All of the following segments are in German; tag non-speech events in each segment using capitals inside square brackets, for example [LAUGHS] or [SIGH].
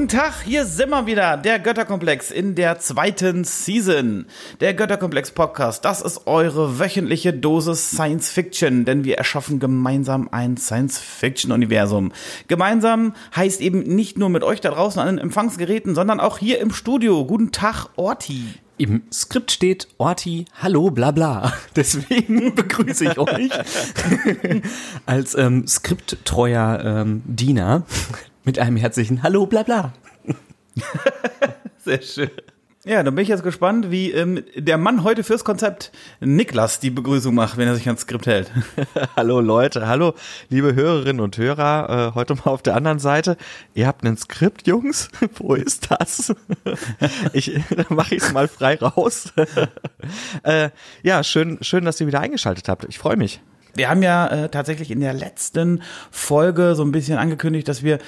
Guten Tag, hier sind wir wieder, der Götterkomplex in der zweiten Season. Der Götterkomplex Podcast, das ist eure wöchentliche Dosis Science Fiction, denn wir erschaffen gemeinsam ein Science Fiction Universum. Gemeinsam heißt eben nicht nur mit euch da draußen an den Empfangsgeräten, sondern auch hier im Studio. Guten Tag, Orti. Im Skript steht Orti, hallo, bla bla. [LAUGHS] Deswegen [LAUGHS] begrüße ich euch [LAUGHS] als ähm, skripttreuer ähm, Diener mit einem herzlichen Hallo, bla bla. [LAUGHS] Sehr schön. Ja, dann bin ich jetzt gespannt, wie ähm, der Mann heute fürs Konzept Niklas die Begrüßung macht, wenn er sich ans Skript hält. [LAUGHS] hallo Leute, hallo liebe Hörerinnen und Hörer, äh, heute mal auf der anderen Seite. Ihr habt ein Skript, Jungs? [LAUGHS] Wo ist das? ich, mache ich es mal frei raus. äh, ja, schön, schön, dass ihr wieder eingeschaltet habt. Ich freue mich. Wir haben ja äh, tatsächlich in der letzten Folge so ein bisschen angekündigt, dass wir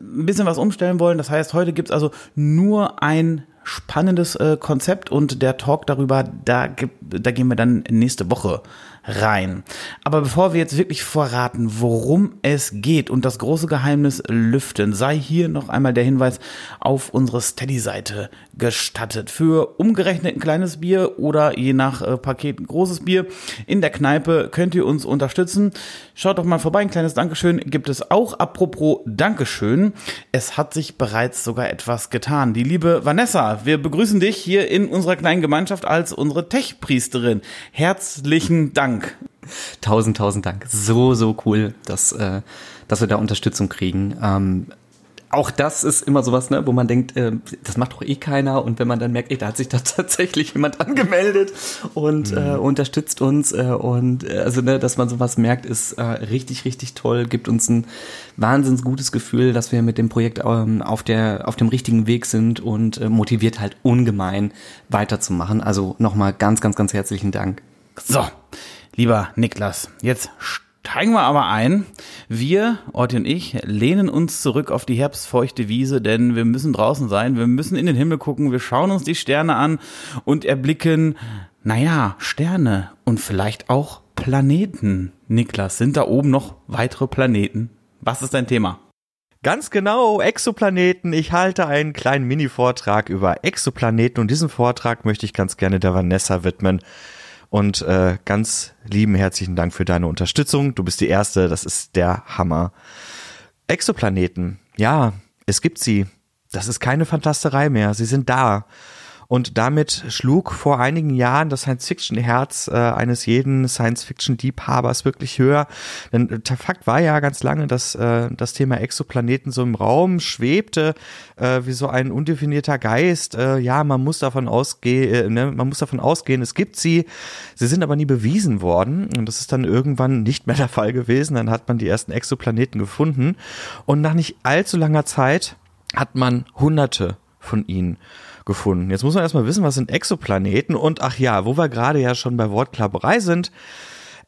ein bisschen was umstellen wollen. Das heißt, heute gibt's also nur ein spannendes äh, Konzept und der Talk darüber, da, da gehen wir dann nächste Woche rein. Aber bevor wir jetzt wirklich verraten, worum es geht und das große Geheimnis lüften, sei hier noch einmal der Hinweis auf unsere Steady-Seite gestattet. Für umgerechnet ein kleines Bier oder je nach äh, Paket ein großes Bier in der Kneipe könnt ihr uns unterstützen. Schaut doch mal vorbei, ein kleines Dankeschön gibt es auch. Apropos Dankeschön, es hat sich bereits sogar etwas getan. Die liebe Vanessa, wir begrüßen dich hier in unserer kleinen Gemeinschaft als unsere Tech-Priesterin. Herzlichen Dank. Tausend, tausend Dank. So, so cool, dass, äh, dass wir da Unterstützung kriegen. Ähm, auch das ist immer sowas, ne, wo man denkt, äh, das macht doch eh keiner. Und wenn man dann merkt, ey, da hat sich da [LAUGHS] tatsächlich jemand angemeldet und mhm. äh, unterstützt uns. Äh, und äh, also, ne, dass man sowas merkt, ist äh, richtig, richtig toll, gibt uns ein wahnsinns gutes Gefühl, dass wir mit dem Projekt ähm, auf, der, auf dem richtigen Weg sind und äh, motiviert halt ungemein weiterzumachen. Also nochmal ganz, ganz, ganz herzlichen Dank. So, lieber Niklas, jetzt Steigen wir aber ein. Wir, Orti und ich, lehnen uns zurück auf die herbstfeuchte Wiese, denn wir müssen draußen sein, wir müssen in den Himmel gucken, wir schauen uns die Sterne an und erblicken, naja, Sterne und vielleicht auch Planeten. Niklas, sind da oben noch weitere Planeten? Was ist dein Thema? Ganz genau, Exoplaneten. Ich halte einen kleinen Mini-Vortrag über Exoplaneten und diesen Vortrag möchte ich ganz gerne der Vanessa widmen. Und äh, ganz lieben herzlichen Dank für deine Unterstützung. Du bist die Erste, das ist der Hammer. Exoplaneten, ja, es gibt sie. Das ist keine Fantasterei mehr. Sie sind da. Und damit schlug vor einigen Jahren das Science-Fiction-Herz äh, eines jeden Science-Fiction-Liebhabers wirklich höher. Denn der Fakt war ja ganz lange, dass äh, das Thema Exoplaneten so im Raum schwebte, äh, wie so ein undefinierter Geist. Äh, ja, man muss davon ausgehen, äh, ne, man muss davon ausgehen, es gibt sie. Sie sind aber nie bewiesen worden. Und das ist dann irgendwann nicht mehr der Fall gewesen. Dann hat man die ersten Exoplaneten gefunden. Und nach nicht allzu langer Zeit hat man hunderte von ihnen gefunden. Jetzt muss man erstmal wissen, was sind Exoplaneten und ach ja, wo wir gerade ja schon bei Wortklapperei sind,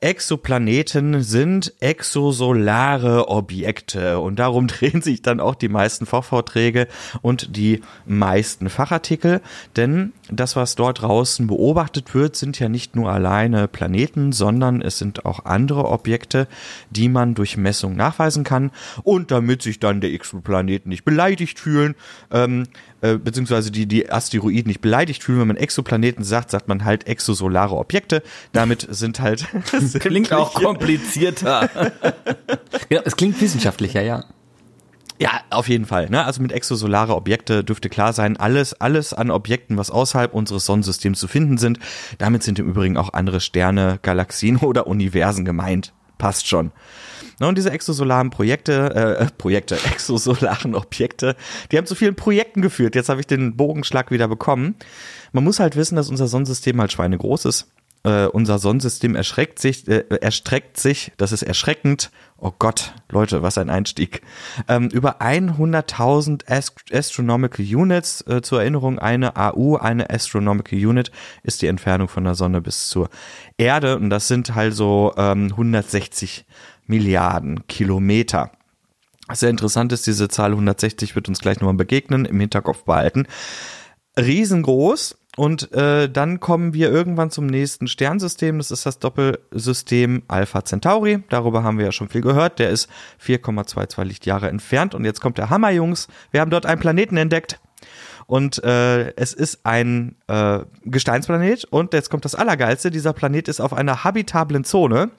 Exoplaneten sind exosolare Objekte und darum [LAUGHS] drehen sich dann auch die meisten Fachvorträge und die meisten Fachartikel, denn das, was dort draußen beobachtet wird, sind ja nicht nur alleine Planeten, sondern es sind auch andere Objekte, die man durch Messung nachweisen kann und damit sich dann der Exoplaneten nicht beleidigt fühlen, ähm, äh, beziehungsweise die, die Asteroiden nicht beleidigt fühlen, wenn man Exoplaneten sagt, sagt man halt exosolare Objekte. Damit sind halt [LAUGHS] Klingt auch komplizierter. ja, [LAUGHS] es klingt wissenschaftlicher, ja. Ja, auf jeden Fall. Ne? Also mit exosolare Objekte dürfte klar sein, alles, alles an Objekten, was außerhalb unseres Sonnensystems zu finden sind. Damit sind im Übrigen auch andere Sterne, Galaxien [LAUGHS] oder Universen gemeint. Passt schon. Ne, und diese exosolaren Projekte, äh, [LAUGHS] Projekte, [LAUGHS] exosolaren Objekte, die haben zu vielen Projekten geführt. Jetzt habe ich den Bogenschlag wieder bekommen. Man muss halt wissen, dass unser Sonnensystem halt schweinegroß ist äh, unser Sonnensystem erschreckt sich, äh, erstreckt sich, das ist erschreckend. Oh Gott, Leute, was ein Einstieg. Ähm, über 100.000 Ast Astronomical Units. Äh, zur Erinnerung, eine AU, eine Astronomical Unit, ist die Entfernung von der Sonne bis zur Erde. Und das sind halt so ähm, 160 Milliarden Kilometer. Sehr interessant ist, diese Zahl 160 wird uns gleich nochmal begegnen, im Hinterkopf behalten. Riesengroß, Und äh, dann kommen wir irgendwann zum nächsten Sternsystem. Das ist das Doppelsystem Alpha Centauri. Darüber haben wir ja schon viel gehört. Der ist 4,22 Lichtjahre entfernt. Und jetzt kommt der Hammer, Jungs. Wir haben dort einen Planeten entdeckt. Und äh, es ist ein äh, Gesteinsplanet. Und jetzt kommt das Allergeilste. Dieser Planet ist auf einer habitablen Zone.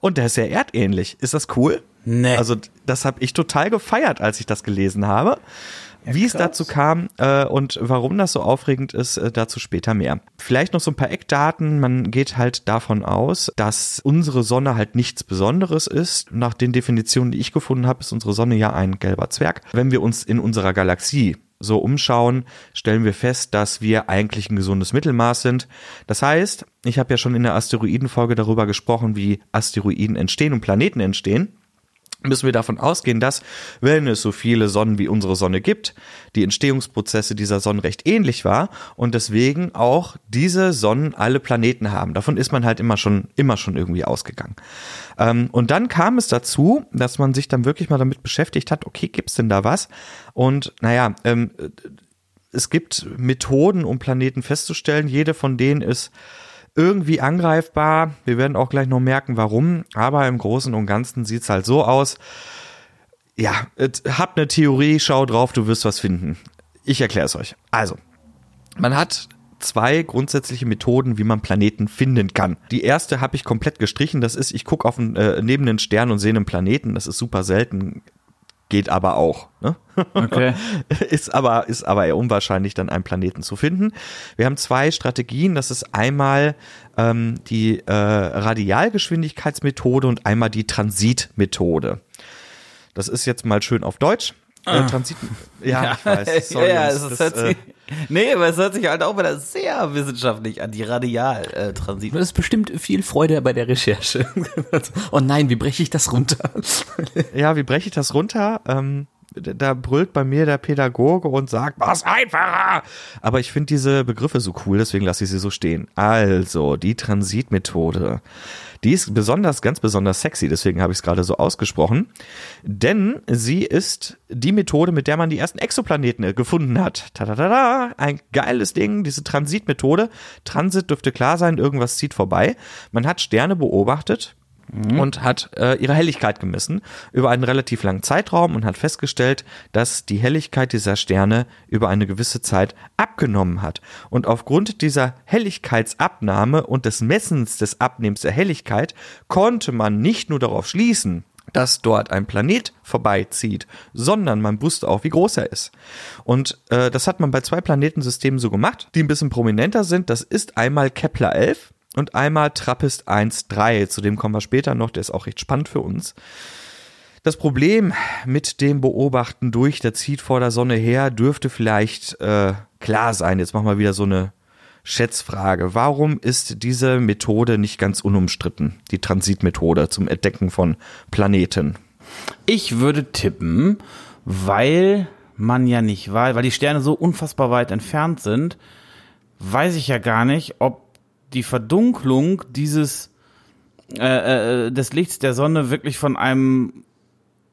Und der ist sehr erdähnlich. Ist das cool? Nee. Also das habe ich total gefeiert, als ich das gelesen habe. Wie es dazu kam äh, und warum das so aufregend ist, äh, dazu später mehr. Vielleicht noch so ein paar Eckdaten. Man geht halt davon aus, dass unsere Sonne halt nichts Besonderes ist. Nach den Definitionen, die ich gefunden habe, ist unsere Sonne ja ein gelber Zwerg. Wenn wir uns in unserer Galaxie so umschauen, stellen wir fest, dass wir eigentlich ein gesundes Mittelmaß sind. Das heißt, ich habe ja schon in der Asteroidenfolge darüber gesprochen, wie Asteroiden entstehen und Planeten entstehen müssen wir davon ausgehen, dass, wenn es so viele Sonnen wie unsere Sonne gibt, die Entstehungsprozesse dieser Sonnen recht ähnlich war und deswegen auch diese Sonnen alle Planeten haben. Davon ist man halt immer schon, immer schon irgendwie ausgegangen. Ähm, und dann kam es dazu, dass man sich dann wirklich mal damit beschäftigt hat, okay, gibt's denn da was? Und naja, ähm, es gibt Methoden, um Planeten festzustellen. Jede von denen ist irgendwie angreifbar. Wir werden auch gleich noch merken, warum. Aber im Großen und Ganzen sieht's halt so aus. Ja, habt eine Theorie, schau drauf, du wirst was finden. Ich erkläre es euch. Also, man hat zwei grundsätzliche Methoden, wie man Planeten finden kann. Die erste habe ich komplett gestrichen. Das ist, ich gucke auf einen, äh, neben den Stern und sehe einen Planeten. Das ist super selten geht aber auch. Ne? Okay. [LAUGHS] ist aber ist aber eher unwahrscheinlich, dann einen Planeten zu finden. Wir haben zwei Strategien. Das ist einmal ähm, die äh, Radialgeschwindigkeitsmethode und einmal die Transitmethode. Das ist jetzt mal schön auf Deutsch. Äh, Ah. Transit. Ja, [LAUGHS] ich weiß. Sorry, ja, ja, es das, hört äh, nee, aber es hört sich halt auch wieder sehr wissenschaftlich an, die Radialtransit. Das ist bestimmt viel Freude bei der Recherche. [LAUGHS] oh nein, wie breche ich das runter? [LAUGHS] Ja, wie breche ich das runter? Ähm, da brüllt bei mir der Pädagoge und sagt, mach's einfacher. Aber ich finde diese Begriffe so cool, deswegen lasse ich sie so stehen. Also, die Transitmethode. Die ist besonders, ganz besonders sexy, deswegen habe ich es gerade so ausgesprochen. Denn sie ist die Methode, mit der man die ersten Exoplaneten äh, gefunden hat. Tadadada, ein geiles Ding, diese Transitmethode. Transit dürfte klar sein, irgendwas zieht vorbei. Man hat Sterne beobachtet, und hat äh, ihre Helligkeit gemessen über einen relativ langen Zeitraum und hat festgestellt, dass die Helligkeit dieser Sterne über eine gewisse Zeit abgenommen hat. Und aufgrund dieser Helligkeitsabnahme und des Messens des Abnehmens der Helligkeit konnte man nicht nur darauf schließen, dass dort ein Planet vorbeizieht, sondern man wusste auch, wie groß er ist. Und äh, das hat man bei zwei Planetensystemen so gemacht, die ein bisschen prominenter sind. Das ist einmal Kepler 11 und einmal Trappist 1.3. Zu dem kommen wir später noch, der ist auch recht spannend für uns. Das Problem mit dem Beobachten durch, der zieht vor der Sonne her, dürfte vielleicht äh, klar sein. Jetzt machen wir wieder so eine Schätzfrage. Warum ist diese Methode nicht ganz unumstritten, die Transitmethode zum Entdecken von Planeten? Ich würde tippen, weil man ja nicht weiß, weil die Sterne so unfassbar weit entfernt sind, weiß ich ja gar nicht, ob die Verdunklung dieses äh, äh, des Lichts der Sonne wirklich von einem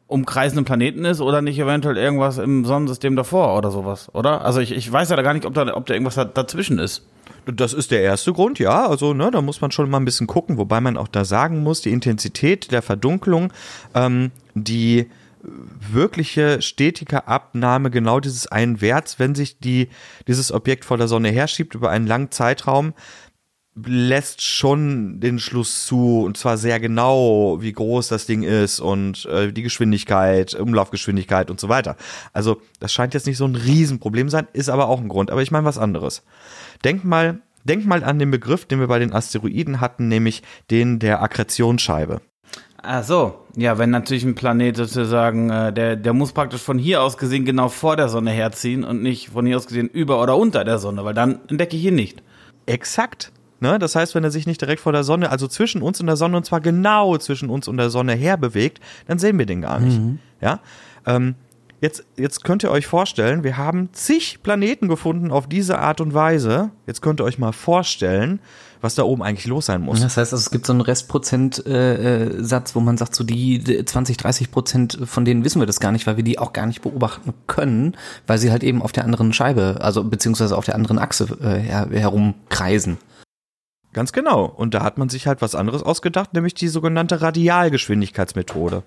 umkreisenden Planeten ist oder nicht eventuell irgendwas im Sonnensystem davor oder sowas, oder? Also ich, ich weiß ja da gar nicht, ob da, ob da irgendwas da, dazwischen ist. Das ist der erste Grund, ja. Also, ne, da muss man schon mal ein bisschen gucken, wobei man auch da sagen muss, die Intensität der Verdunklung, ähm, die wirkliche stetige Abnahme genau dieses einen Werts, wenn sich die, dieses Objekt vor der Sonne herschiebt über einen langen Zeitraum, lässt schon den Schluss zu, und zwar sehr genau, wie groß das Ding ist und äh, die Geschwindigkeit, Umlaufgeschwindigkeit und so weiter. Also das scheint jetzt nicht so ein Riesenproblem sein, ist aber auch ein Grund. Aber ich meine was anderes. Denk mal, denk mal an den Begriff, den wir bei den Asteroiden hatten, nämlich den der Akkretionsscheibe. Ach so, ja, wenn natürlich ein Planet sozusagen, äh, der, der muss praktisch von hier aus gesehen genau vor der Sonne herziehen und nicht von hier aus gesehen über oder unter der Sonne, weil dann entdecke ich ihn nicht. Exakt. Ne? Das heißt, wenn er sich nicht direkt vor der Sonne, also zwischen uns und der Sonne, und zwar genau zwischen uns und der Sonne her bewegt, dann sehen wir den gar nicht. Ja. Ähm, Jetzt, jetzt könnt ihr euch vorstellen, wir haben zig Planeten gefunden auf diese Art und Weise. Jetzt könnt ihr euch mal vorstellen, was da oben eigentlich los sein muss. Das heißt, also, es gibt so einen Restprozentsatz, äh, äh, wo man sagt, so die 20, 30 Prozent von denen wissen wir das gar nicht, weil wir die auch gar nicht beobachten können, weil sie halt eben auf der anderen Scheibe, also beziehungsweise auf der anderen Achse äh, her herumkreisen. Ganz genau. Und da hat man sich halt was anderes ausgedacht, nämlich die sogenannte Radialgeschwindigkeitsmethode.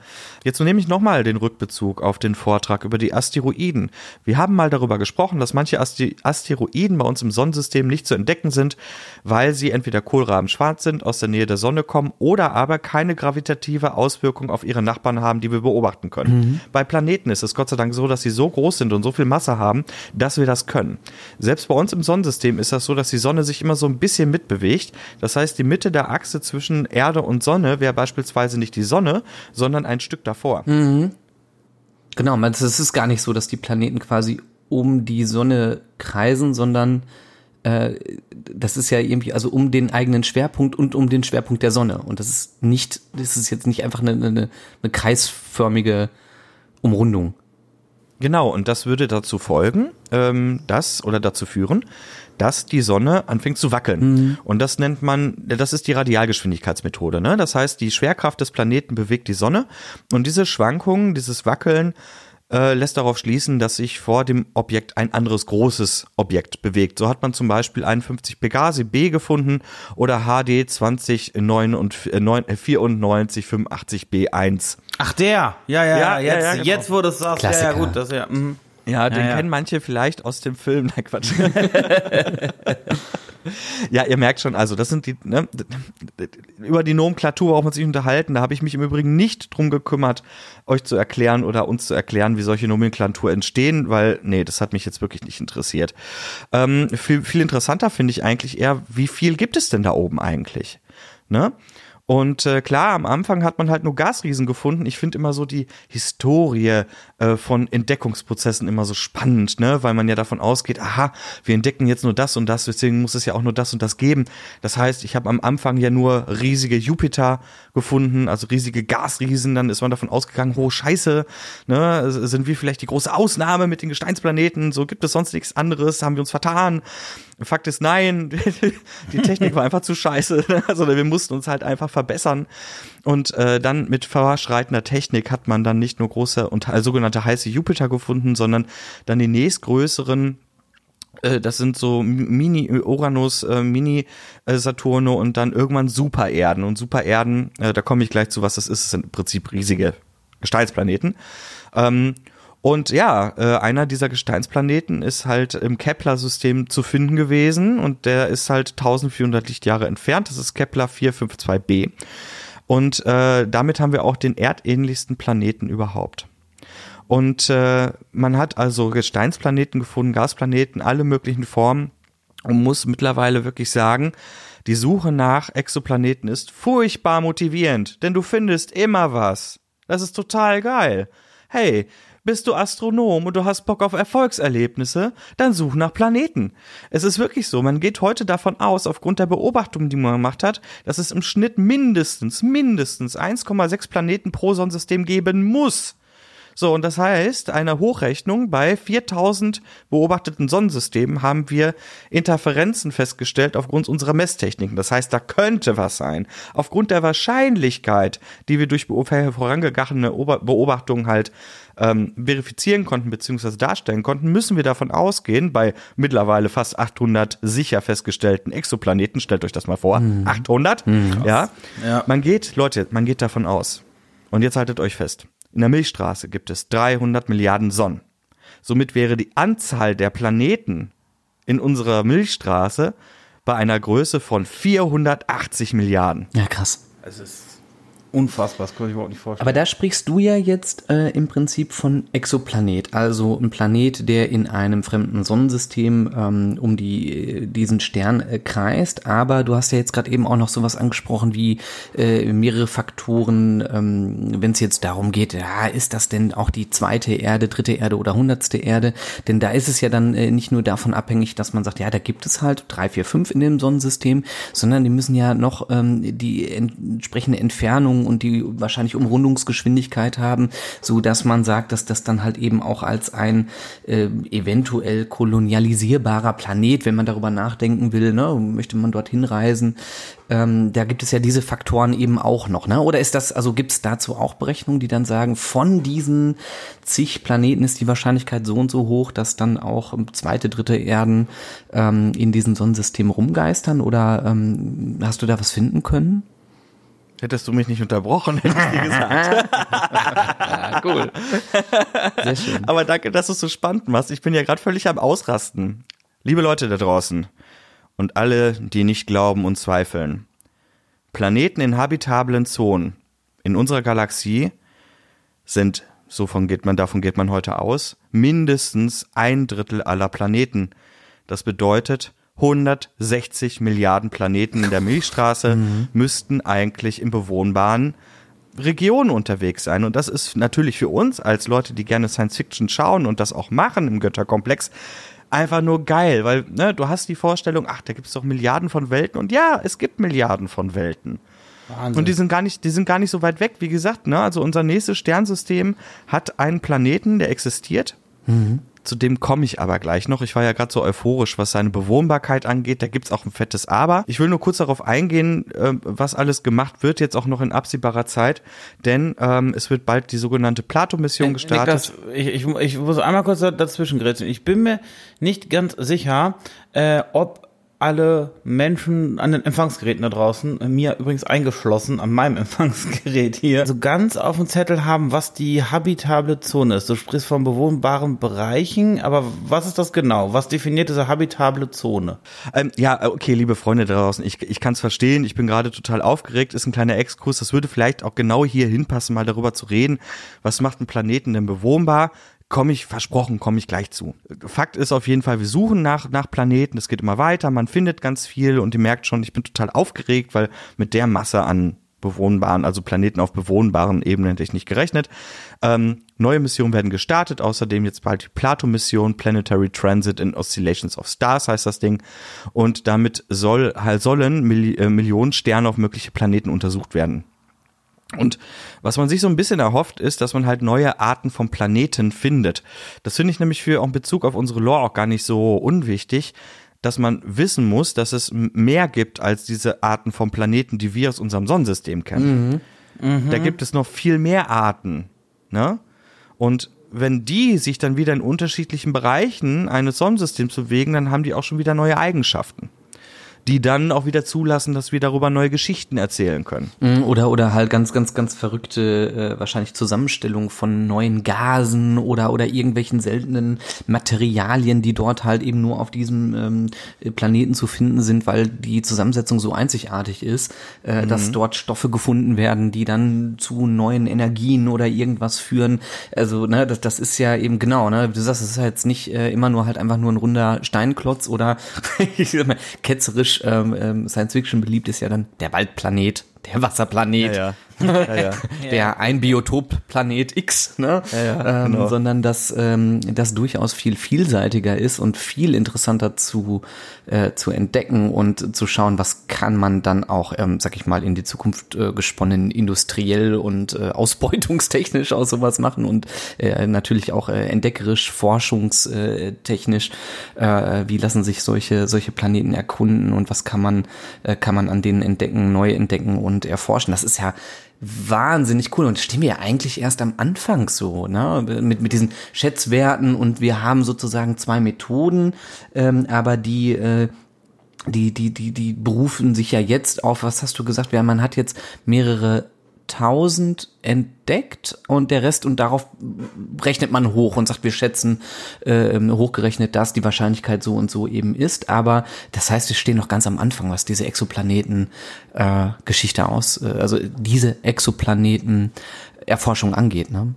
Jetzt nehme ich nochmal den Rückbezug auf den Vortrag über die Asteroiden. Wir haben mal darüber gesprochen, dass manche Asteroiden bei uns im Sonnensystem nicht zu entdecken sind, weil sie entweder kohlrabenschwarz sind, aus der Nähe der Sonne kommen oder aber keine gravitative Auswirkung auf ihre Nachbarn haben, die wir beobachten können. Mhm. Bei Planeten ist es Gott sei Dank so, dass sie so groß sind und so viel Masse haben, dass wir das können. Selbst bei uns im Sonnensystem ist das so, dass die Sonne sich immer so ein bisschen mitbewegt das heißt, die Mitte der Achse zwischen Erde und Sonne wäre beispielsweise nicht die Sonne, sondern ein Stück davor. Mhm. Genau, es ist gar nicht so, dass die Planeten quasi um die Sonne kreisen, sondern äh, das ist ja irgendwie, also um den eigenen Schwerpunkt und um den Schwerpunkt der Sonne. Und das ist nicht, das ist jetzt nicht einfach eine, eine, eine kreisförmige Umrundung. Genau, und das würde dazu folgen, ähm, das oder dazu führen, dass die Sonne anfängt zu wackeln. Mhm. Und das nennt man, das ist die Radialgeschwindigkeitsmethode. Ne? Das heißt, die Schwerkraft des Planeten bewegt die Sonne und diese Schwankungen, dieses Wackeln äh, lässt darauf schließen, dass sich vor dem Objekt ein anderes großes Objekt bewegt. So hat man zum Beispiel 51 Pegasi B gefunden oder HD 2094 85 B1. Ach der, ja, ja, ja, jetzt, ja, genau. jetzt wo du es sagst, ja, ja, gut, das ja. Mh. Ja, den ja, kennen manche vielleicht aus dem Film. [LAUGHS] Nein, Quatsch. [LAUGHS] ja, ihr merkt schon, also das sind die, ne, über die Nomenklatur braucht man sich unterhalten. Da habe ich mich im Übrigen nicht drum gekümmert, euch zu erklären oder uns zu erklären, wie solche Nomenklatur entstehen, weil, nee, das hat mich jetzt wirklich nicht interessiert. Ähm, viel, viel interessanter finde ich eigentlich eher, wie viel gibt es denn da oben eigentlich? Ne? Und äh, klar, am Anfang hat man halt nur Gasriesen gefunden. Ich finde immer so die Historie äh, von Entdeckungsprozessen immer so spannend, ne? Weil man ja davon ausgeht, aha, wir entdecken jetzt nur das und das, deswegen muss es ja auch nur das und das geben. Das heißt, ich habe am Anfang ja nur riesige Jupiter gefunden, also riesige Gasriesen. Dann ist man davon ausgegangen, oh Scheiße, ne? Sind wir vielleicht die große Ausnahme mit den Gesteinsplaneten? So gibt es sonst nichts anderes? Haben wir uns vertan? Fakt ist nein, [LAUGHS] die Technik war einfach zu scheiße. [LAUGHS] Also wir mussten uns halt einfach verbessern. Und äh, dann mit verschreitender Technik hat man dann nicht nur große und äh, sogenannte heiße Jupiter gefunden, sondern dann die nächstgrößeren äh, das sind so Mini-Uranus, äh, Mini-Saturne und dann irgendwann Supererden. Und Supererden, äh, da komme ich gleich zu, was das ist, das sind im Prinzip riesige Gesteinsplaneten. Ähm, und ja, äh, einer dieser Gesteinsplaneten ist halt im Kepler-System zu finden gewesen und der ist halt 1400 Lichtjahre entfernt. Das ist Kepler 452b. Und äh, damit haben wir auch den erdähnlichsten Planeten überhaupt. Und äh, man hat also Gesteinsplaneten gefunden, Gasplaneten, alle möglichen Formen und muss mittlerweile wirklich sagen, die Suche nach Exoplaneten ist furchtbar motivierend, denn du findest immer was. Das ist total geil. Hey, bist du Astronom und du hast Bock auf Erfolgserlebnisse? Dann such nach Planeten. Es ist wirklich so, man geht heute davon aus, aufgrund der Beobachtungen, die man gemacht hat, dass es im Schnitt mindestens, mindestens 1,6 Planeten pro Sonnensystem geben muss. So, und das heißt, eine Hochrechnung bei 4000 beobachteten Sonnensystemen haben wir Interferenzen festgestellt aufgrund unserer Messtechniken. Das heißt, da könnte was sein. Aufgrund der Wahrscheinlichkeit, die wir durch vorangegangene Beobachtungen halt ähm, verifizieren konnten bzw. darstellen konnten, müssen wir davon ausgehen, bei mittlerweile fast 800 sicher festgestellten Exoplaneten, stellt euch das mal vor, mhm. 800, mhm. ja? ja, man geht, Leute, man geht davon aus. Und jetzt haltet euch fest. In der Milchstraße gibt es 300 Milliarden Sonnen. Somit wäre die Anzahl der Planeten in unserer Milchstraße bei einer Größe von 480 Milliarden. Ja, krass. Es ist Unfassbar, das kann ich überhaupt nicht vorstellen. Aber da sprichst du ja jetzt äh, im Prinzip von Exoplanet, also ein Planet, der in einem fremden Sonnensystem ähm, um die, diesen Stern äh, kreist. Aber du hast ja jetzt gerade eben auch noch sowas angesprochen wie äh, mehrere Faktoren, ähm, wenn es jetzt darum geht, ja, ist das denn auch die zweite Erde, dritte Erde oder hundertste Erde? Denn da ist es ja dann äh, nicht nur davon abhängig, dass man sagt, ja, da gibt es halt drei, vier, fünf in dem Sonnensystem, sondern die müssen ja noch ähm, die entsprechende Entfernung Entfernung und die wahrscheinlich Umrundungsgeschwindigkeit haben, so dass man sagt, dass das dann halt eben auch als ein äh, eventuell kolonialisierbarer Planet, wenn man darüber nachdenken will, ne, möchte man dorthin reisen, ähm, da gibt es ja diese Faktoren eben auch noch, ne? Oder ist das, also gibt es dazu auch Berechnungen, die dann sagen, von diesen zig Planeten ist die Wahrscheinlichkeit so und so hoch, dass dann auch zweite, dritte Erden ähm, in diesem Sonnensystem rumgeistern? Oder ähm, hast du da was finden können? Hättest du mich nicht unterbrochen, hätte ich dir gesagt. ja, [LAUGHS] cool. Sehr schön. Aber danke, dass du es so spannend machst. Ich bin ja gerade völlig am Ausrasten. Liebe Leute da draußen, und alle, die nicht glauben und zweifeln. Planeten in habitablen Zonen in unserer Galaxie sind, so von geht man, davon geht man heute aus, mindestens ein Drittel aller Planeten. Das bedeutet, 160 Milliarden Planeten in der Milchstraße mhm. müssten eigentlich in bewohnbaren Regionen unterwegs sein. Und das ist natürlich für uns als Leute, die gerne Science Fiction schauen und das auch machen im Götterkomplex, einfach nur geil, weil ne, du hast die Vorstellung, ach, da gibt es doch Milliarden von Welten und ja, es gibt Milliarden von Welten. Wahnsinn. Und die sind gar nicht, die sind gar nicht so weit weg, wie gesagt. Ne? Also unser nächstes Sternsystem hat einen Planeten, der existiert. Mhm. Zu dem komme ich aber gleich noch. Ich war ja gerade so euphorisch, was seine Bewohnbarkeit angeht. Da gibt's auch ein fettes Aber. Ich will nur kurz darauf eingehen, äh, was alles gemacht wird, jetzt auch noch in absehbarer Zeit. Denn ähm, es wird bald die sogenannte Plato-Mission gestartet. Niklas, ich, ich, ich muss einmal kurz dazwischen grätschen. Ich bin mir nicht ganz sicher, äh, ob alle Menschen an den Empfangsgeräten da draußen, mir übrigens eingeschlossen an meinem [LAUGHS] Empfangsgerät hier, so ganz auf dem Zettel haben, was die habitable Zone ist. Du sprichst von bewohnbaren Bereichen, aber was ist das genau? Was definiert diese habitable Zone? Ähm, ja, okay, liebe Freunde da draußen, ich, ich kann es verstehen, ich bin gerade total aufgeregt, ist ein kleiner Exkurs, das würde vielleicht auch genau hier hinpassen, mal darüber zu reden, was macht ein Planeten denn bewohnbar? Komme ich, versprochen, komme ich gleich zu. Fakt ist auf jeden Fall, wir suchen nach, nach Planeten, es geht immer weiter, man findet ganz viel und ihr merkt schon, ich bin total aufgeregt, weil mit der Masse an bewohnbaren, also Planeten auf bewohnbaren Ebenen hätte ich nicht gerechnet. Ähm, neue Missionen werden gestartet, außerdem jetzt bald die Plato-Mission, Planetary Transit in Oscillations of Stars heißt das Ding. Und damit soll, sollen Milli äh, Millionen Sterne auf mögliche Planeten untersucht werden. Und was man sich so ein bisschen erhofft, ist, dass man halt neue Arten von Planeten findet. Das finde ich nämlich für auch in Bezug auf unsere Lore auch gar nicht so unwichtig, dass man wissen muss, dass es mehr gibt als diese Arten von Planeten, die wir aus unserem Sonnensystem kennen. Mhm. Mhm. Da gibt es noch viel mehr Arten. Ne? Und wenn die sich dann wieder in unterschiedlichen Bereichen eines Sonnensystems bewegen, dann haben die auch schon wieder neue Eigenschaften die dann auch wieder zulassen, dass wir darüber neue Geschichten erzählen können. Mhm, oder, oder halt ganz, ganz, ganz verrückte, äh, wahrscheinlich Zusammenstellungen von neuen Gasen oder, oder irgendwelchen seltenen Materialien, die dort halt eben nur auf diesem ähm, Planeten zu finden sind, weil die Zusammensetzung so einzigartig ist, äh, mhm. dass dort Stoffe gefunden werden, die dann zu neuen Energien oder irgendwas führen. Also, ne, das, das ist ja eben genau, ne, du sagst, es ist ja jetzt nicht äh, immer nur halt einfach nur ein runder Steinklotz oder [LAUGHS] ich sag mal, ketzerisch ähm, ähm, Science Fiction beliebt ist ja dann der Waldplanet, der Wasserplanet. Ja, ja. Ja, ja. der ein Biotop-Planet X, ne? Ja, ja, ähm, genau. sondern dass ähm, das durchaus viel vielseitiger ist und viel interessanter zu äh, zu entdecken und zu schauen, was kann man dann auch, ähm, sag ich mal, in die Zukunft äh, gesponnen industriell und äh, ausbeutungstechnisch aus sowas machen und äh, natürlich auch äh, entdeckerisch, forschungstechnisch. Äh, wie lassen sich solche solche Planeten erkunden und was kann man äh, kann man an denen entdecken, neu entdecken und erforschen? Das ist ja wahnsinnig cool. Und stehen ja eigentlich erst am Anfang so, ne? Mit, mit diesen Schätzwerten und wir haben sozusagen zwei Methoden, ähm, aber die, äh, die, die, die, die berufen sich ja jetzt auf, was hast du gesagt? Man hat jetzt mehrere 1000 entdeckt und der Rest und darauf rechnet man hoch und sagt, wir schätzen äh, hochgerechnet, dass die Wahrscheinlichkeit so und so eben ist. Aber das heißt, wir stehen noch ganz am Anfang, was diese Exoplaneten-Geschichte äh, aus, äh, also diese Exoplaneten-Erforschung angeht. Ne?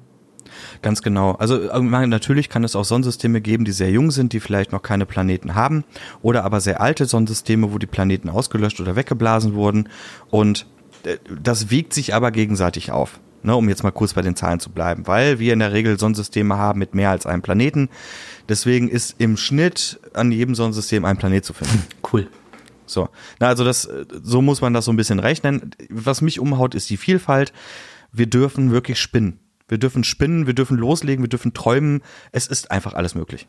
Ganz genau. Also natürlich kann es auch Sonnensysteme geben, die sehr jung sind, die vielleicht noch keine Planeten haben, oder aber sehr alte Sonnensysteme, wo die Planeten ausgelöscht oder weggeblasen wurden. Und äh, das wiegt sich aber gegenseitig auf. Ne, um jetzt mal kurz bei den Zahlen zu bleiben, weil wir in der Regel Sonnensysteme haben mit mehr als einem Planeten. Deswegen ist im Schnitt an jedem Sonnensystem ein Planet zu finden. Cool. So. Na, also das, so muss man das so ein bisschen rechnen. Was mich umhaut, ist die Vielfalt. Wir dürfen wirklich spinnen. Wir dürfen spinnen, wir dürfen loslegen, wir dürfen träumen. Es ist einfach alles möglich.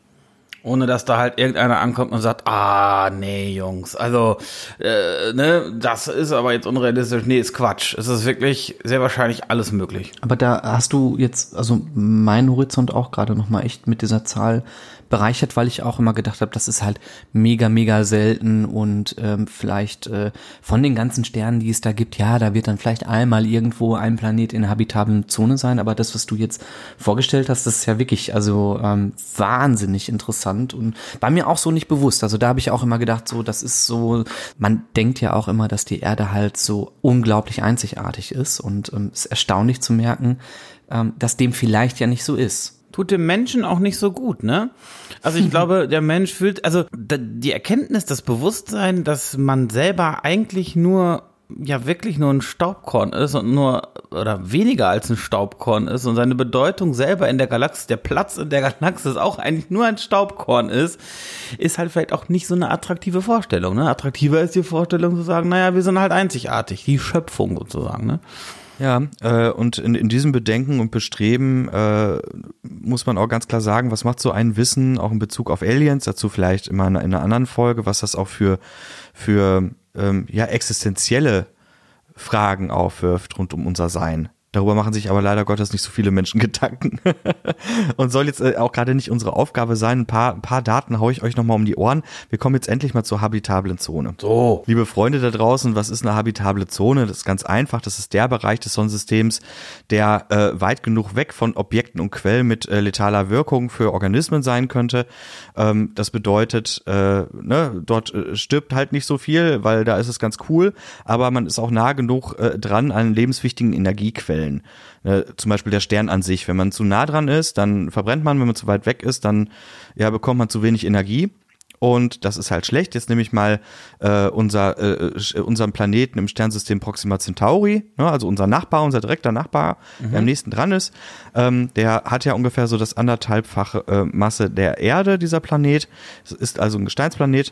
Ohne dass da halt irgendeiner ankommt und sagt, ah, nee, Jungs, also, äh, ne, das ist aber jetzt unrealistisch. Nee, ist Quatsch. Es ist wirklich sehr wahrscheinlich alles möglich. Aber da hast du jetzt, also mein Horizont auch gerade nochmal echt mit dieser Zahl bereichert, weil ich auch immer gedacht habe, das ist halt mega, mega selten und ähm, vielleicht äh, von den ganzen Sternen, die es da gibt, ja, da wird dann vielleicht einmal irgendwo ein Planet in habitablen Zone sein, aber das, was du jetzt vorgestellt hast, das ist ja wirklich also ähm, wahnsinnig interessant und bei mir auch so nicht bewusst. Also da habe ich auch immer gedacht, so, das ist so, man denkt ja auch immer, dass die Erde halt so unglaublich einzigartig ist und ähm, es ist erstaunlich zu merken, ähm, dass dem vielleicht ja nicht so ist tut dem Menschen auch nicht so gut, ne? Also ich [LAUGHS] glaube, der Mensch fühlt, also die Erkenntnis, das Bewusstsein, dass man selber eigentlich nur ja wirklich nur ein Staubkorn ist und nur oder weniger als ein Staubkorn ist und seine Bedeutung selber in der Galaxie, der Platz in der Galaxis auch eigentlich nur ein Staubkorn ist, ist halt vielleicht auch nicht so eine attraktive Vorstellung. Ne? Attraktiver ist die Vorstellung zu sagen, naja, wir sind halt einzigartig, die Schöpfung sozusagen. Ne? Ja, äh, und in, in diesem Bedenken und Bestreben äh, muss man auch ganz klar sagen, was macht so ein Wissen auch in Bezug auf Aliens, dazu vielleicht immer in, in einer anderen Folge, was das auch für, für ähm, ja, existenzielle Fragen aufwirft rund um unser Sein. Darüber machen sich aber leider Gottes nicht so viele Menschen [LAUGHS] Gedanken. und soll jetzt äh, auch gerade nicht unsere Aufgabe sein. Ein paar, ein paar Daten haue ich euch nochmal um die Ohren. Wir kommen jetzt endlich mal zur habitablen Zone. So. Liebe Freunde da draußen, was ist eine habitable Zone? Das ist ganz einfach. Das ist der Bereich des Sonnensystems, der äh, weit genug weg von Objekten und Quellen mit äh, letaler Wirkung für Organismen sein könnte. Ähm, das bedeutet, äh, ne, dort äh, stirbt halt nicht so viel, weil da ist es ganz cool. Aber man ist auch nah genug äh, dran an lebenswichtigen Energiequellen. Quellen. Äh, zum Beispiel der Stern an sich. Wenn man zu nah dran ist, dann verbrennt man. Wenn man zu weit weg ist, dann ja, bekommt man zu wenig Energie. Und das ist halt schlecht. Jetzt nehme ich mal äh, unser, äh, unseren Planeten im Sternsystem Proxima Centauri, ne, also unser Nachbar, unser direkter Nachbar, mhm. der am nächsten dran ist. Ähm, der hat ja ungefähr so das anderthalbfache äh, Masse der Erde, dieser Planet. Es ist also ein Gesteinsplanet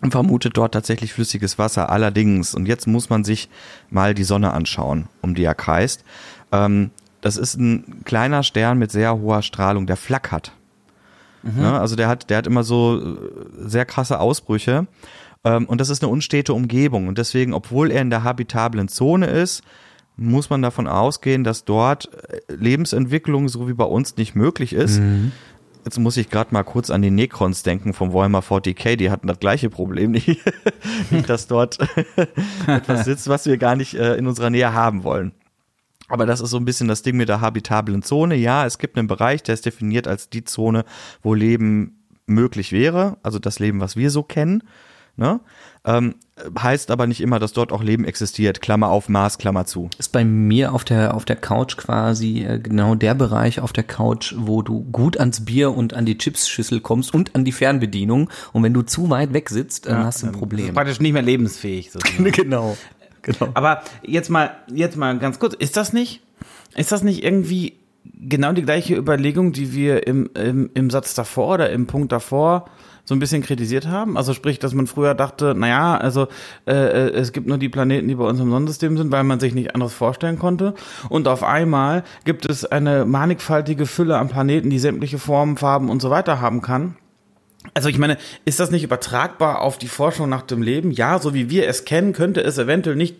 und vermutet dort tatsächlich flüssiges Wasser. Allerdings, und jetzt muss man sich mal die Sonne anschauen, um die er kreist. Ähm, das ist ein kleiner Stern mit sehr hoher Strahlung, der flackert. Mhm. Ja, also der hat, der hat immer so äh, sehr krasse Ausbrüche. Ähm, und das ist eine unstete Umgebung. Und deswegen, obwohl er in der habitablen Zone ist, muss man davon ausgehen, dass dort äh, Lebensentwicklung so wie bei uns nicht möglich ist. Mhm. Jetzt muss ich gerade mal kurz an die Necrons denken vom Warhammer 40k. Die hatten das gleiche Problem, [LAUGHS] nicht, dass dort [LAUGHS] etwas sitzt, was wir gar nicht äh, in unserer Nähe haben wollen. Aber das ist so ein bisschen das Ding mit der habitablen Zone. Ja, es gibt einen Bereich, der ist definiert als die Zone, wo Leben möglich wäre, also das Leben, was wir so kennen. Ne? Ähm, heißt aber nicht immer, dass dort auch Leben existiert. Klammer auf Mars, Klammer zu. Ist bei mir auf der, auf der Couch quasi äh, genau der Bereich auf der Couch, wo du gut ans Bier und an die Chipsschüssel kommst und an die Fernbedienung. Und wenn du zu weit weg sitzt, dann ja, hast du ein Problem. Das ist praktisch nicht mehr lebensfähig. [LAUGHS] genau. genau. Aber jetzt mal, jetzt mal ganz kurz, ist das nicht, ist das nicht irgendwie genau die gleiche Überlegung, die wir im, im, im Satz davor oder im Punkt davor so ein bisschen kritisiert haben. Also sprich, dass man früher dachte, naja, also äh, äh, es gibt nur die Planeten, die bei uns im Sonnensystem sind, weil man sich nicht anderes vorstellen konnte. Und auf einmal gibt es eine mannigfaltige Fülle an Planeten, die sämtliche Formen, Farben und so weiter haben kann. Also ich meine, ist das nicht übertragbar auf die Forschung nach dem Leben? Ja, so wie wir es kennen, könnte es eventuell nicht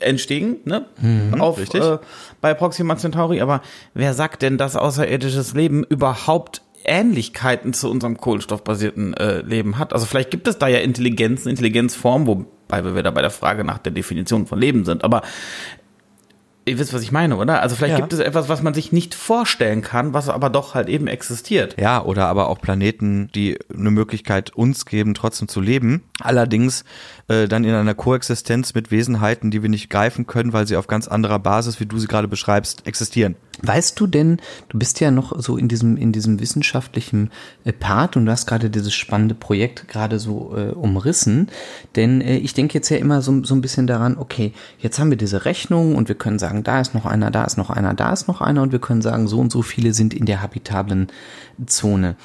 entstehen, ne? Mhm, auf, äh, bei Proxima Centauri, aber wer sagt denn, dass außerirdisches Leben überhaupt Ähnlichkeiten zu unserem kohlenstoffbasierten äh, Leben hat. Also vielleicht gibt es da ja Intelligenzen, Intelligenzformen, wobei wir wieder bei der Frage nach der Definition von Leben sind. Aber Ihr wisst, was ich meine, oder? Also vielleicht ja. gibt es etwas, was man sich nicht vorstellen kann, was aber doch halt eben existiert. Ja, oder aber auch Planeten, die eine Möglichkeit uns geben, trotzdem zu leben. Allerdings äh, dann in einer Koexistenz mit Wesenheiten, die wir nicht greifen können, weil sie auf ganz anderer Basis, wie du sie gerade beschreibst, existieren. Weißt du denn, du bist ja noch so in diesem, in diesem wissenschaftlichen äh, Part und du hast gerade dieses spannende Projekt gerade so äh, umrissen, denn äh, ich denke jetzt ja immer so, so ein bisschen daran, okay, jetzt haben wir diese Rechnung und wir können sagen, da ist noch einer, da ist noch einer, da ist noch einer und wir können sagen, so und so viele sind in der habitablen Zone.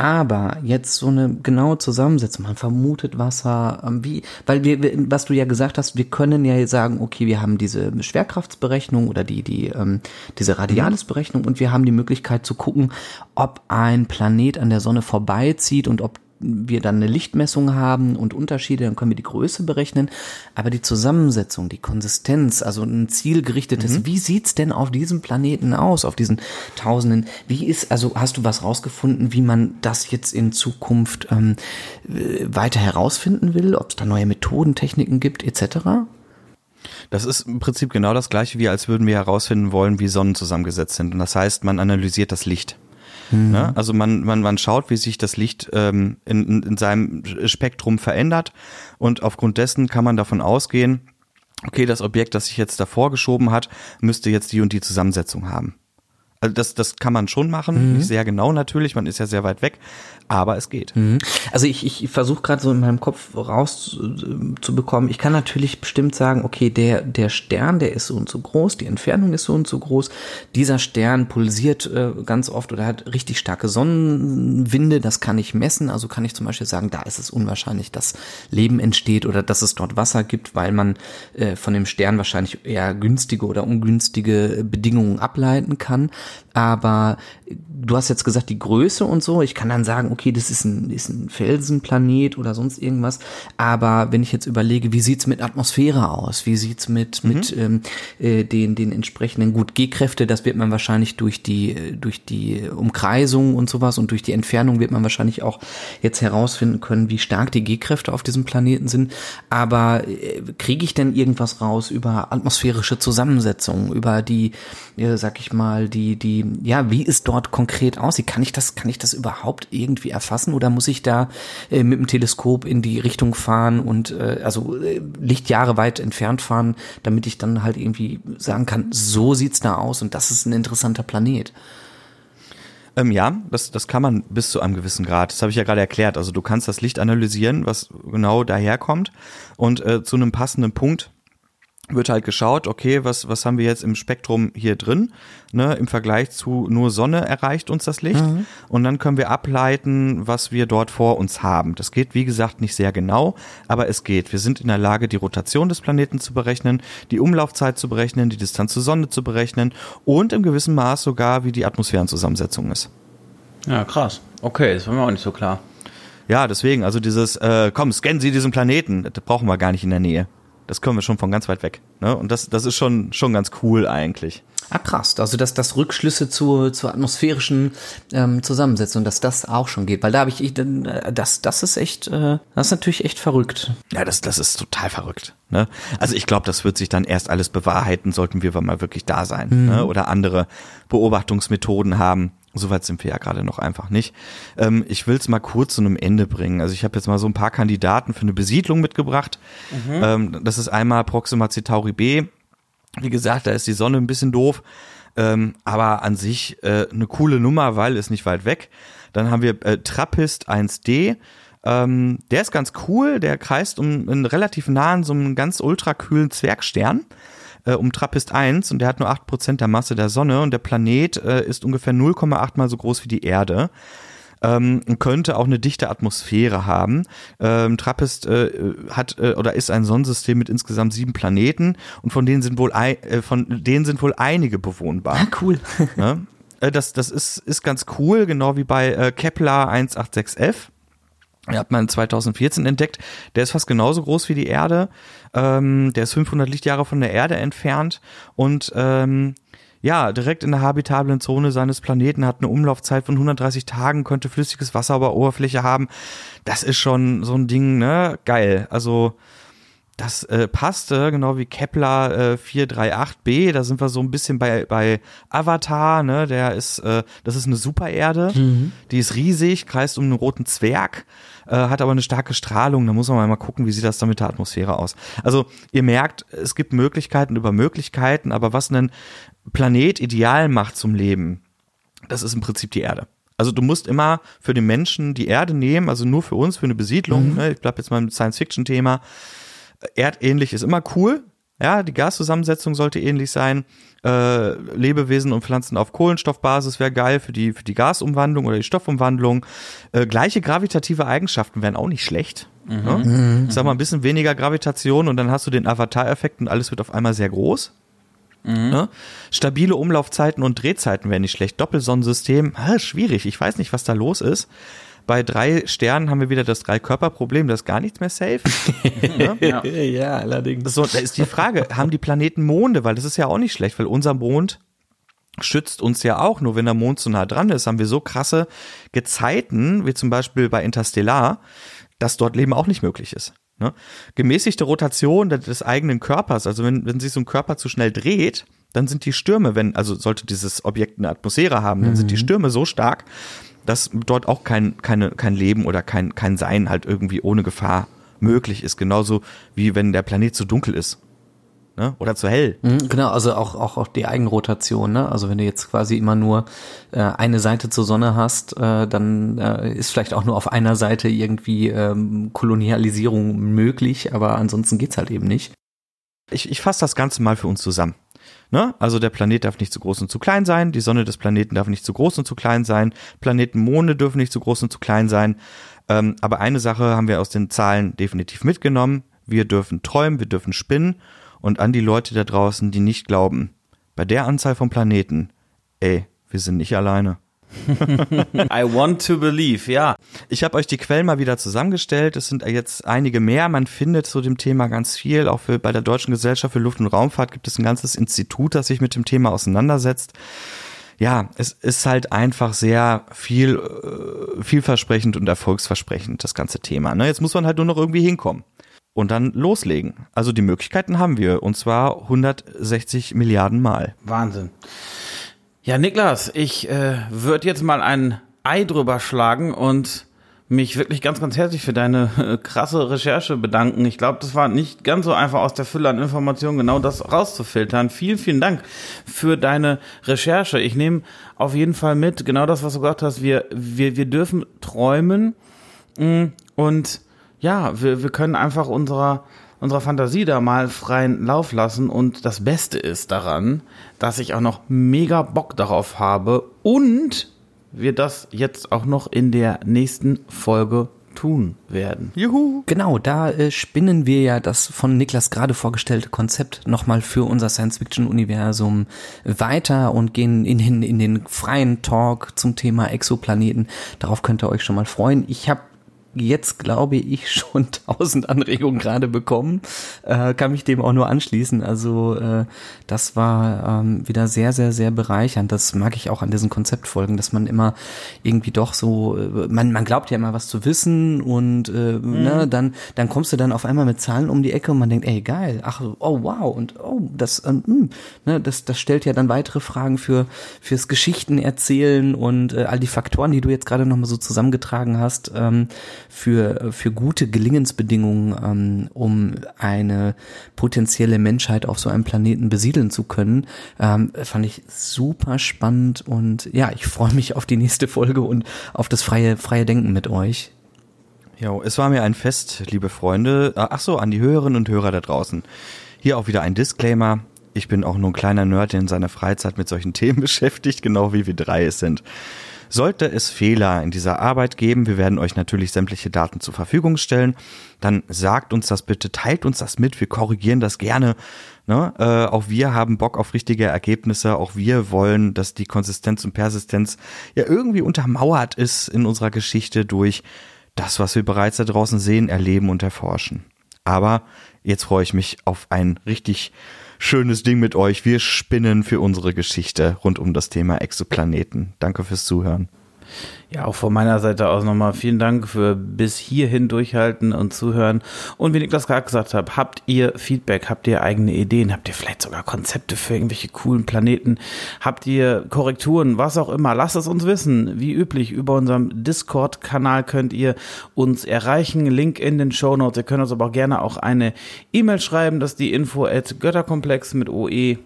Aber jetzt so eine genaue Zusammensetzung, man vermutet Wasser, ähm, wie, weil wir, was du ja gesagt hast, wir können ja sagen, okay, wir haben diese Schwerkraftsberechnung oder die, die, ähm, diese Radialisberechnung und wir haben die Möglichkeit zu gucken, ob ein Planet an der Sonne vorbeizieht und ob wir dann eine Lichtmessung haben und Unterschiede, dann können wir die Größe berechnen. Aber die Zusammensetzung, die Konsistenz, also ein zielgerichtetes, mhm. wie sieht's denn auf diesem Planeten aus, auf diesen Tausenden? Wie ist, also hast du was rausgefunden, wie man das jetzt in Zukunft ähm, weiter herausfinden will, ob es da neue Methoden, Techniken gibt, etc.? Das ist im Prinzip genau das gleiche, wie als würden wir herausfinden wollen, wie Sonnen zusammengesetzt sind. Und das heißt, man analysiert das Licht. Mhm. Ne? Also man, man, man schaut, wie sich das Licht ähm, in, in seinem Spektrum verändert und aufgrund dessen kann man davon ausgehen, okay, das Objekt, das sich jetzt davor geschoben hat, müsste jetzt die und die Zusammensetzung haben. Also das, das kann man schon machen, mhm. nicht sehr genau natürlich, man ist ja sehr weit weg, aber es geht. Mhm. Also ich, ich versuche gerade so in meinem Kopf rauszubekommen, ich kann natürlich bestimmt sagen, okay, der, der Stern, der ist so und so groß, die Entfernung ist so und so groß, dieser Stern pulsiert äh, ganz oft oder hat richtig starke Sonnenwinde, das kann ich messen, also kann ich zum Beispiel sagen, da ist es unwahrscheinlich, dass Leben entsteht oder dass es dort Wasser gibt, weil man äh, von dem Stern wahrscheinlich eher günstige oder ungünstige Bedingungen ableiten kann. Aber du hast jetzt gesagt, die Größe und so. Ich kann dann sagen, okay, das ist ein, ist ein Felsenplanet oder sonst irgendwas. Aber wenn ich jetzt überlege, wie sieht's mit Atmosphäre aus? Wie sieht's mit, mhm. mit ähm, äh, den, den entsprechenden gut G-Kräfte? Das wird man wahrscheinlich durch die, durch die Umkreisung und sowas und durch die Entfernung wird man wahrscheinlich auch jetzt herausfinden können, wie stark die G-Kräfte auf diesem Planeten sind. Aber äh, kriege ich denn irgendwas raus über atmosphärische Zusammensetzung, über die, äh, sag ich mal, die, die, ja, wie ist dort konkret aussieht. Kann ich das, kann ich das überhaupt irgendwie erfassen oder muss ich da äh, mit dem Teleskop in die Richtung fahren und äh, also äh, Lichtjahre weit entfernt fahren, damit ich dann halt irgendwie sagen kann, so sieht's da aus und das ist ein interessanter Planet. Ähm, ja, das, das kann man bis zu einem gewissen Grad. Das habe ich ja gerade erklärt. Also du kannst das Licht analysieren, was genau daherkommt und äh, zu einem passenden Punkt wird halt geschaut, okay, was, was haben wir jetzt im Spektrum hier drin, ne, im Vergleich zu nur Sonne erreicht uns das Licht mhm. und dann können wir ableiten, was wir dort vor uns haben. Das geht, wie gesagt, nicht sehr genau, aber es geht. Wir sind in der Lage, die Rotation des Planeten zu berechnen, die Umlaufzeit zu berechnen, die Distanz zur Sonne zu berechnen und im gewissen Maß sogar, wie die Atmosphärenzusammensetzung ist. Ja, krass. Okay, das war mir auch nicht so klar. Ja, deswegen, also dieses, äh, komm, scannen Sie diesen Planeten, das brauchen wir gar nicht in der Nähe das können wir schon von ganz weit weg. Ne? Und das, das ist schon, schon ganz cool eigentlich. Ah, krass. Also, dass das Rückschlüsse zur, zur atmosphärischen ähm, Zusammensetzung, dass das auch schon geht. Weil da habe ich, ich äh, das, das ist echt, äh, das ist natürlich echt verrückt. Ja, das, das ist total verrückt. Ne? Also ich glaube, das wird sich dann erst alles bewahrheiten, sollten wir mal wirklich da sein. Mhm. Ne? Oder andere Beobachtungsmethoden haben. Soweit sind wir ja gerade noch einfach nicht. Ähm, ich will es mal kurz zu einem Ende bringen. Also ich habe jetzt mal so ein paar Kandidaten für eine Besiedlung mitgebracht. Mhm. Ähm, das ist einmal Proxima Centauri B. Wie gesagt, da ist die Sonne ein bisschen doof, ähm, aber an sich äh, eine coole Nummer, weil ist nicht weit weg. Dann haben wir äh, Trappist 1D. Ähm, der ist ganz cool, der kreist um einen relativ nahen, so einen ganz ultrakühlen Zwergstern äh, um Trappist 1 und der hat nur 8% der Masse der Sonne und der Planet äh, ist ungefähr 0,8 mal so groß wie die Erde. Ähm, könnte auch eine dichte Atmosphäre haben. Ähm, Trappist äh, hat äh, oder ist ein Sonnensystem mit insgesamt sieben Planeten und von denen sind wohl ein, äh, von denen sind wohl einige bewohnbar. Ah, cool. ja? Äh, das das ist ist ganz cool, genau wie bei äh, Kepler 186f. Hat man 2014 entdeckt. Der ist fast genauso groß wie die Erde. Ähm, der ist 500 Lichtjahre von der Erde entfernt und ähm, ja, direkt in der habitablen Zone seines Planeten hat eine Umlaufzeit von 130 Tagen, könnte flüssiges Wasser auf der Oberfläche haben. Das ist schon so ein Ding, ne? Geil. Also das äh, passte, genau wie Kepler äh, 438b, da sind wir so ein bisschen bei, bei Avatar, ne, der ist, äh, das ist eine Supererde, mhm. die ist riesig, kreist um einen roten Zwerg, äh, hat aber eine starke Strahlung, da muss man mal gucken, wie sieht das dann mit der Atmosphäre aus. Also ihr merkt, es gibt Möglichkeiten über Möglichkeiten, aber was einen Planet ideal macht zum Leben, das ist im Prinzip die Erde. Also du musst immer für den Menschen die Erde nehmen, also nur für uns, für eine Besiedlung, mhm. ne, ich bleib jetzt mal im Science-Fiction-Thema, erdähnlich ist immer cool, Ja, die Gaszusammensetzung sollte ähnlich sein. Äh, Lebewesen und Pflanzen auf Kohlenstoffbasis wäre geil für die, für die Gasumwandlung oder die Stoffumwandlung. Äh, gleiche gravitative Eigenschaften wären auch nicht schlecht. Mhm. Ne? Mhm. Ich sag mal, ein bisschen weniger Gravitation und dann hast du den Avatar-Effekt und alles wird auf einmal sehr groß. Mhm. Ne? Stabile Umlaufzeiten und Drehzeiten wären nicht schlecht. Doppelsonnensystem, ah, schwierig. Ich weiß nicht, was da los ist. Bei drei Sternen haben wir wieder das Drei-Körper-Problem, da ist gar nichts mehr safe. [LAUGHS] ne? ja. ja, allerdings. So, da ist die Frage, haben die Planeten Monde? Weil das ist ja auch nicht schlecht, weil unser Mond schützt uns ja auch. Nur wenn der Mond so nah dran ist, haben wir so krasse Gezeiten, wie zum Beispiel bei Interstellar, dass dort Leben auch nicht möglich ist. Ne? Gemäßigte Rotation des eigenen Körpers, also wenn, wenn sich so ein Körper zu schnell dreht, dann sind die Stürme, wenn, also sollte dieses Objekt eine Atmosphäre haben, dann mhm. sind die mhm. Stürme so stark, dass dort auch kein, keine, kein Leben oder kein, kein Sein halt irgendwie ohne Gefahr möglich ist. Genauso wie wenn der Planet zu dunkel ist ne? Oder zu hell. Mhm, genau, also auch, auch, auch die Eigenrotation, ne? Also wenn du jetzt quasi immer nur äh, eine Seite zur Sonne hast, äh, dann äh, ist vielleicht auch nur auf einer Seite irgendwie ähm, Kolonialisierung möglich, aber ansonsten geht's halt eben nicht. Ich, ich fasse das Ganze mal für uns zusammen. Ne? Also der Planet darf nicht zu groß und zu klein sein, die Sonne des Planeten darf nicht zu groß und zu klein sein, Planetenmonde dürfen nicht zu groß und zu klein sein. Ähm, aber eine Sache haben wir aus den Zahlen definitiv mitgenommen. Wir dürfen träumen, wir dürfen spinnen und an die Leute da draußen, die nicht glauben. Bei der Anzahl von Planeten, ey, wir sind nicht alleine. [LAUGHS] I want to believe, ja. Ich habe euch die Quellen mal wieder zusammengestellt. Es sind jetzt einige mehr. Man findet zu dem Thema ganz viel. Auch für, bei der Deutschen Gesellschaft für Luft- und Raumfahrt gibt es ein ganzes Institut, das sich mit dem Thema auseinandersetzt. Ja, es ist halt einfach sehr viel, äh, vielversprechend und erfolgsversprechend, das ganze Thema. Ne? Jetzt muss man halt nur noch irgendwie hinkommen und dann loslegen. Also die Möglichkeiten haben wir und zwar 160 Milliarden Mal. Wahnsinn. Ja, Niklas, ich äh, würde jetzt mal ein Ei drüber schlagen und mich wirklich ganz, ganz herzlich für deine äh, krasse Recherche bedanken. Ich glaube, das war nicht ganz so einfach aus der Fülle an Informationen genau das rauszufiltern. Vielen, vielen Dank für deine Recherche. Ich nehme auf jeden Fall mit, genau das, was du gesagt hast. Wir, wir, wir dürfen träumen mm, und ja, wir, wir können einfach unserer, unserer Fantasie da mal freien Lauf lassen. Und das Beste ist daran, dass ich auch noch mega Bock darauf habe und wir das jetzt auch noch in der nächsten Folge tun werden. Juhu! Genau, da äh, spinnen wir ja das von Niklas gerade vorgestellte Konzept nochmal für unser Science-Fiction-Universum weiter und gehen in, in, in den freien Talk zum Thema Exoplaneten. Darauf könnt ihr euch schon mal freuen. Ich habe jetzt, glaube ich, schon [LAUGHS] tausend Anregungen gerade bekommen. Äh, kann mich dem auch nur anschließen. Also äh, das war ähm, wieder sehr, sehr, sehr bereichernd. Das mag ich auch an diesen Konzeptfolgen, dass man immer irgendwie doch so, äh, man, man glaubt ja immer was zu wissen und äh, mhm. ne, dann, dann kommst du dann auf einmal mit Zahlen um die Ecke und man denkt, ey, geil, ach, oh wow, und oh, das, ähm, hm, ne, das, das stellt ja dann weitere Fragen für fürs Geschichten erzählen und äh, all die Faktoren, die du jetzt gerade nochmal so zusammengetragen hast. Ähm, für, für gute Gelingensbedingungen, ähm, um eine potenzielle Menschheit auf so einem Planeten besiedeln zu können, ähm, fand ich super spannend und ja, ich freue mich auf die nächste Folge und auf das freie, freie Denken mit euch. Ja, es war mir ein Fest, liebe Freunde. Ach so, an die Hörerinnen und Hörer da draußen. Hier auch wieder ein Disclaimer. Ich bin auch nur ein kleiner Nerd, der in seiner Freizeit mit solchen [LAUGHS] Themen beschäftigt, genau wie wir drei es sind. Sollte es Fehler in dieser Arbeit geben, wir werden euch natürlich sämtliche Daten zur Verfügung stellen, dann sagt uns das bitte, teilt uns das mit, wir korrigieren das gerne. Ne? Äh, auch wir haben Bock auf richtige Ergebnisse, auch wir wollen, dass die Konsistenz und Persistenz ja irgendwie untermauert ist in unserer Geschichte durch das, was wir bereits da draußen sehen, erleben und erforschen. Aber jetzt freue ich mich auf ein richtig schönes Ding mit euch. Wir spinnen für unsere Geschichte rund um das Thema Exoplaneten. Danke fürs Zuhören. Ja, auch von meiner Seite aus nochmal vielen Dank für bis hierhin durchhalten und zuhören. Und wie Niklas gerade gesagt hat, habt ihr Feedback, habt ihr eigene Ideen, habt ihr vielleicht sogar Konzepte für irgendwelche coolen Planeten, habt ihr Korrekturen, was auch immer, lasst es uns wissen. Wie üblich, über unserem Discord-Kanal könnt ihr uns erreichen. Link in den Show Notes. Ihr könnt uns aber auch gerne auch eine E-Mail schreiben, das ist die info at götterkomplex mit oe.de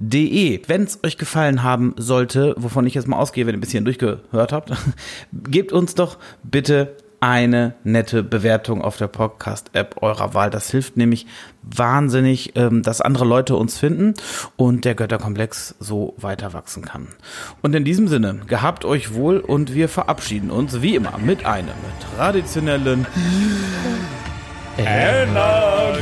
de. Wenn es euch gefallen haben sollte, wovon ich jetzt mal ausgehe, wenn ihr ein bisschen durchgehört habt, [LAUGHS] gebt uns doch bitte eine nette Bewertung auf der Podcast-App eurer Wahl. Das hilft nämlich wahnsinnig, ähm, dass andere Leute uns finden und der Götterkomplex so weiter wachsen kann. Und in diesem Sinne, gehabt euch wohl und wir verabschieden uns wie immer mit einem traditionellen Energie.